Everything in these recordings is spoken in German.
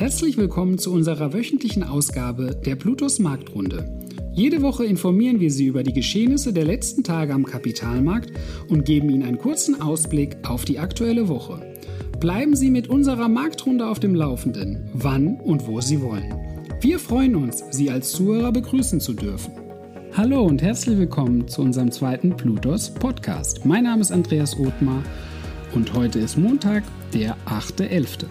Herzlich willkommen zu unserer wöchentlichen Ausgabe der Plutos Marktrunde. Jede Woche informieren wir Sie über die Geschehnisse der letzten Tage am Kapitalmarkt und geben Ihnen einen kurzen Ausblick auf die aktuelle Woche. Bleiben Sie mit unserer Marktrunde auf dem Laufenden, wann und wo Sie wollen. Wir freuen uns, Sie als Zuhörer begrüßen zu dürfen. Hallo und herzlich willkommen zu unserem zweiten Plutos Podcast. Mein Name ist Andreas Othmar und heute ist Montag, der 8.11.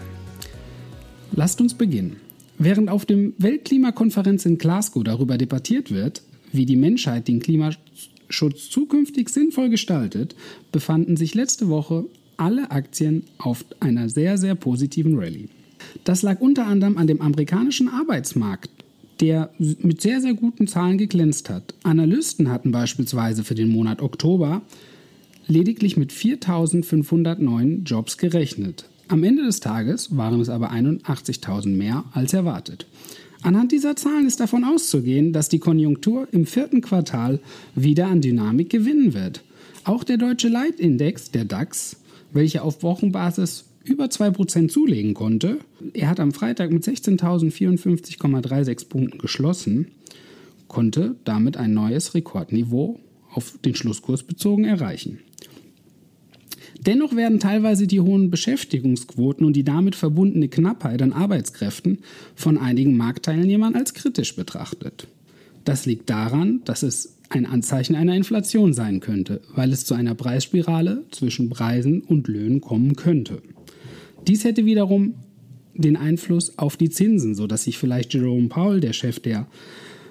Lasst uns beginnen. Während auf dem Weltklimakonferenz in Glasgow darüber debattiert wird, wie die Menschheit den Klimaschutz zukünftig sinnvoll gestaltet, befanden sich letzte Woche alle Aktien auf einer sehr, sehr positiven Rallye. Das lag unter anderem an dem amerikanischen Arbeitsmarkt, der mit sehr, sehr guten Zahlen geglänzt hat. Analysten hatten beispielsweise für den Monat Oktober lediglich mit 4.500 neuen Jobs gerechnet. Am Ende des Tages waren es aber 81.000 mehr als erwartet. Anhand dieser Zahlen ist davon auszugehen, dass die Konjunktur im vierten Quartal wieder an Dynamik gewinnen wird. Auch der deutsche Leitindex, der DAX, welcher auf Wochenbasis über 2% zulegen konnte. Er hat am Freitag mit 16.054,36 Punkten geschlossen, konnte damit ein neues Rekordniveau auf den Schlusskurs bezogen erreichen. Dennoch werden teilweise die hohen Beschäftigungsquoten und die damit verbundene Knappheit an Arbeitskräften von einigen Marktteilnehmern als kritisch betrachtet. Das liegt daran, dass es ein Anzeichen einer Inflation sein könnte, weil es zu einer Preisspirale zwischen Preisen und Löhnen kommen könnte. Dies hätte wiederum den Einfluss auf die Zinsen, sodass sich vielleicht Jerome Powell, der Chef der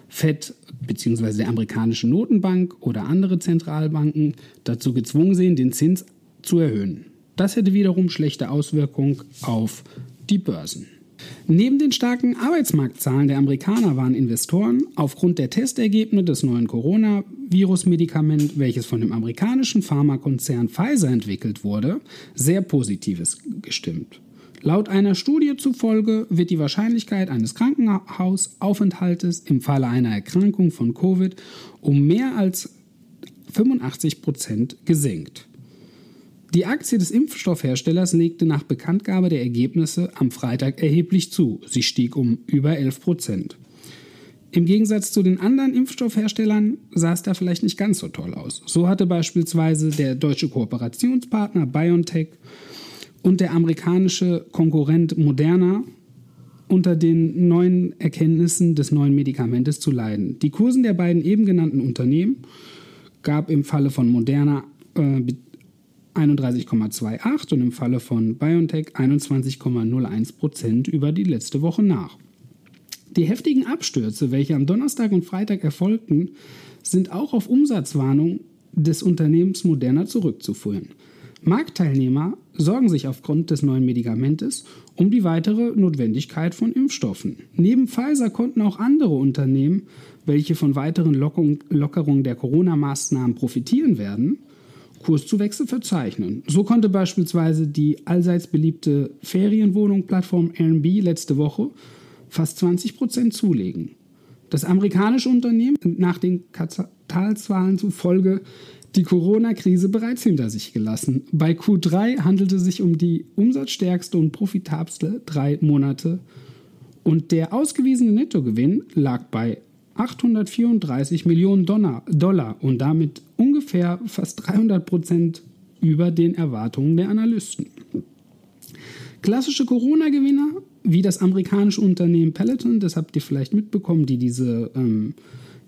Fed bzw. der amerikanischen Notenbank oder andere Zentralbanken dazu gezwungen sehen, den Zins zu erhöhen. Das hätte wiederum schlechte Auswirkungen auf die Börsen. Neben den starken Arbeitsmarktzahlen der Amerikaner waren Investoren aufgrund der Testergebnisse des neuen Coronavirus-Medikaments, welches von dem amerikanischen Pharmakonzern Pfizer entwickelt wurde, sehr positives gestimmt. Laut einer Studie zufolge wird die Wahrscheinlichkeit eines Krankenhausaufenthaltes im Falle einer Erkrankung von Covid um mehr als 85 Prozent gesenkt. Die Aktie des Impfstoffherstellers legte nach Bekanntgabe der Ergebnisse am Freitag erheblich zu. Sie stieg um über 11 Prozent. Im Gegensatz zu den anderen Impfstoffherstellern sah es da vielleicht nicht ganz so toll aus. So hatte beispielsweise der deutsche Kooperationspartner BioNTech und der amerikanische Konkurrent Moderna unter den neuen Erkenntnissen des neuen Medikamentes zu leiden. Die Kursen der beiden eben genannten Unternehmen gab im Falle von Moderna äh, 31,28 und im Falle von BioNTech 21,01 Prozent über die letzte Woche nach. Die heftigen Abstürze, welche am Donnerstag und Freitag erfolgten, sind auch auf Umsatzwarnung des Unternehmens Moderna zurückzuführen. Marktteilnehmer sorgen sich aufgrund des neuen Medikamentes um die weitere Notwendigkeit von Impfstoffen. Neben Pfizer konnten auch andere Unternehmen, welche von weiteren Lockerungen der Corona-Maßnahmen profitieren werden, Kurszuwächse verzeichnen. So konnte beispielsweise die allseits beliebte Ferienwohnung-Plattform Airbnb letzte Woche fast 20 Prozent zulegen. Das amerikanische Unternehmen nach den Quartalszahlen zufolge die Corona-Krise bereits hinter sich gelassen. Bei Q3 handelte es sich um die umsatzstärkste und profitabelste drei Monate und der ausgewiesene Nettogewinn lag bei 834 Millionen Dollar und damit ungefähr fast 300 Prozent über den Erwartungen der Analysten. Klassische Corona-Gewinner, wie das amerikanische Unternehmen Peloton, das habt ihr vielleicht mitbekommen, die diese ähm,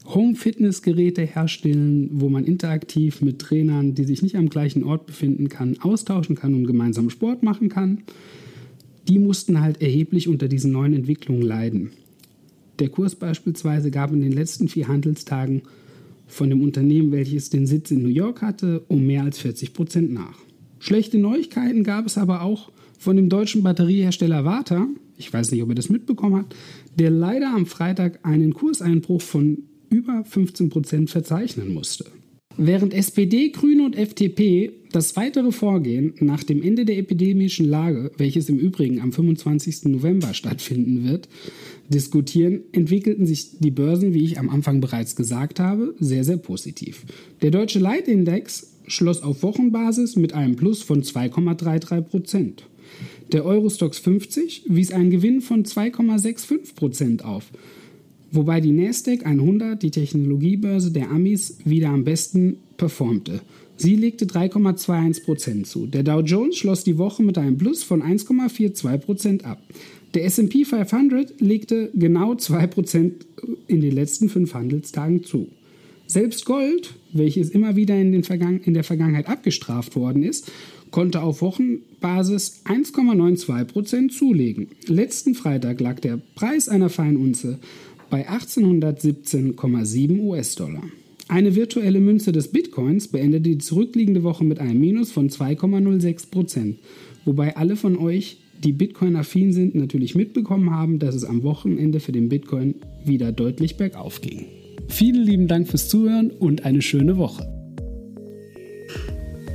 Home-Fitness-Geräte herstellen, wo man interaktiv mit Trainern, die sich nicht am gleichen Ort befinden kann, austauschen kann und gemeinsam Sport machen kann. Die mussten halt erheblich unter diesen neuen Entwicklungen leiden. Der Kurs beispielsweise gab in den letzten vier Handelstagen von dem Unternehmen, welches den Sitz in New York hatte, um mehr als 40 Prozent nach. Schlechte Neuigkeiten gab es aber auch von dem deutschen Batteriehersteller Warta, ich weiß nicht, ob ihr das mitbekommen habt, der leider am Freitag einen Kurseinbruch von über 15 Prozent verzeichnen musste. Während SPD, Grüne und FDP das weitere Vorgehen nach dem Ende der epidemischen Lage, welches im Übrigen am 25. November stattfinden wird, diskutieren, entwickelten sich die Börsen, wie ich am Anfang bereits gesagt habe, sehr, sehr positiv. Der deutsche Leitindex schloss auf Wochenbasis mit einem Plus von 2,33 Prozent. Der Eurostox 50 wies einen Gewinn von 2,65% auf, wobei die Nasdaq 100, die Technologiebörse der Amis, wieder am besten performte. Sie legte 3,21% zu. Der Dow Jones schloss die Woche mit einem Plus von 1,42% ab. Der SP 500 legte genau 2% in den letzten fünf Handelstagen zu. Selbst Gold, welches immer wieder in, in, der Vergangenheit abgestraft worden ist, konnte auf Wochenbasis 1,92% zulegen. Letzten Freitag lag der Preis einer Feinunze bei 1817,7 US-Dollar. Eine virtuelle Münze des Bitcoins beendete die zurückliegende Woche mit einem Minus von 2,06%, wobei alle von euch die Bitcoin-affin sind, natürlich mitbekommen haben, dass es am Wochenende für den Bitcoin wieder deutlich bergauf ging. Vielen lieben Dank fürs Zuhören und eine schöne Woche.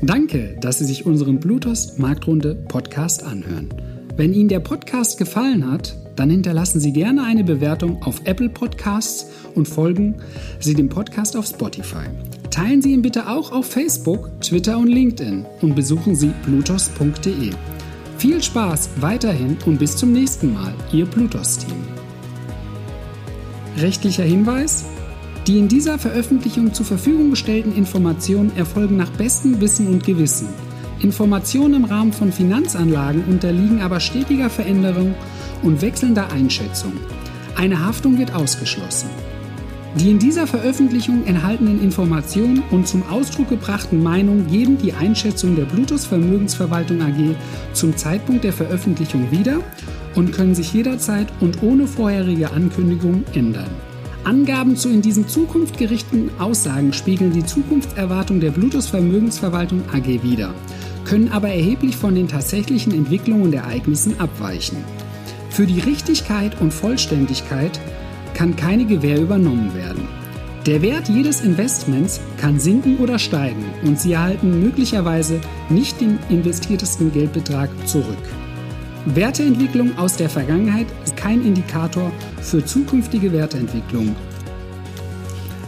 Danke, dass Sie sich unseren Bluetooth Marktrunde Podcast anhören. Wenn Ihnen der Podcast gefallen hat, dann hinterlassen Sie gerne eine Bewertung auf Apple Podcasts und folgen Sie dem Podcast auf Spotify. Teilen Sie ihn bitte auch auf Facebook, Twitter und LinkedIn und besuchen Sie blutos.de. Viel Spaß weiterhin und bis zum nächsten Mal, Ihr Plutos-Team. Rechtlicher Hinweis? Die in dieser Veröffentlichung zur Verfügung gestellten Informationen erfolgen nach bestem Wissen und Gewissen. Informationen im Rahmen von Finanzanlagen unterliegen aber stetiger Veränderung und wechselnder Einschätzung. Eine Haftung wird ausgeschlossen. Die in dieser Veröffentlichung enthaltenen Informationen und zum Ausdruck gebrachten Meinungen geben die Einschätzung der Bluetooth Vermögensverwaltung AG zum Zeitpunkt der Veröffentlichung wieder und können sich jederzeit und ohne vorherige Ankündigung ändern. Angaben zu in diesem Zukunft gerichteten Aussagen spiegeln die Zukunftserwartung der Bluetooth Vermögensverwaltung AG wider, können aber erheblich von den tatsächlichen Entwicklungen und Ereignissen abweichen. Für die Richtigkeit und Vollständigkeit kann keine Gewähr übernommen werden. Der Wert jedes Investments kann sinken oder steigen und Sie erhalten möglicherweise nicht den investiertesten Geldbetrag zurück. Werteentwicklung aus der Vergangenheit ist kein Indikator für zukünftige Werteentwicklung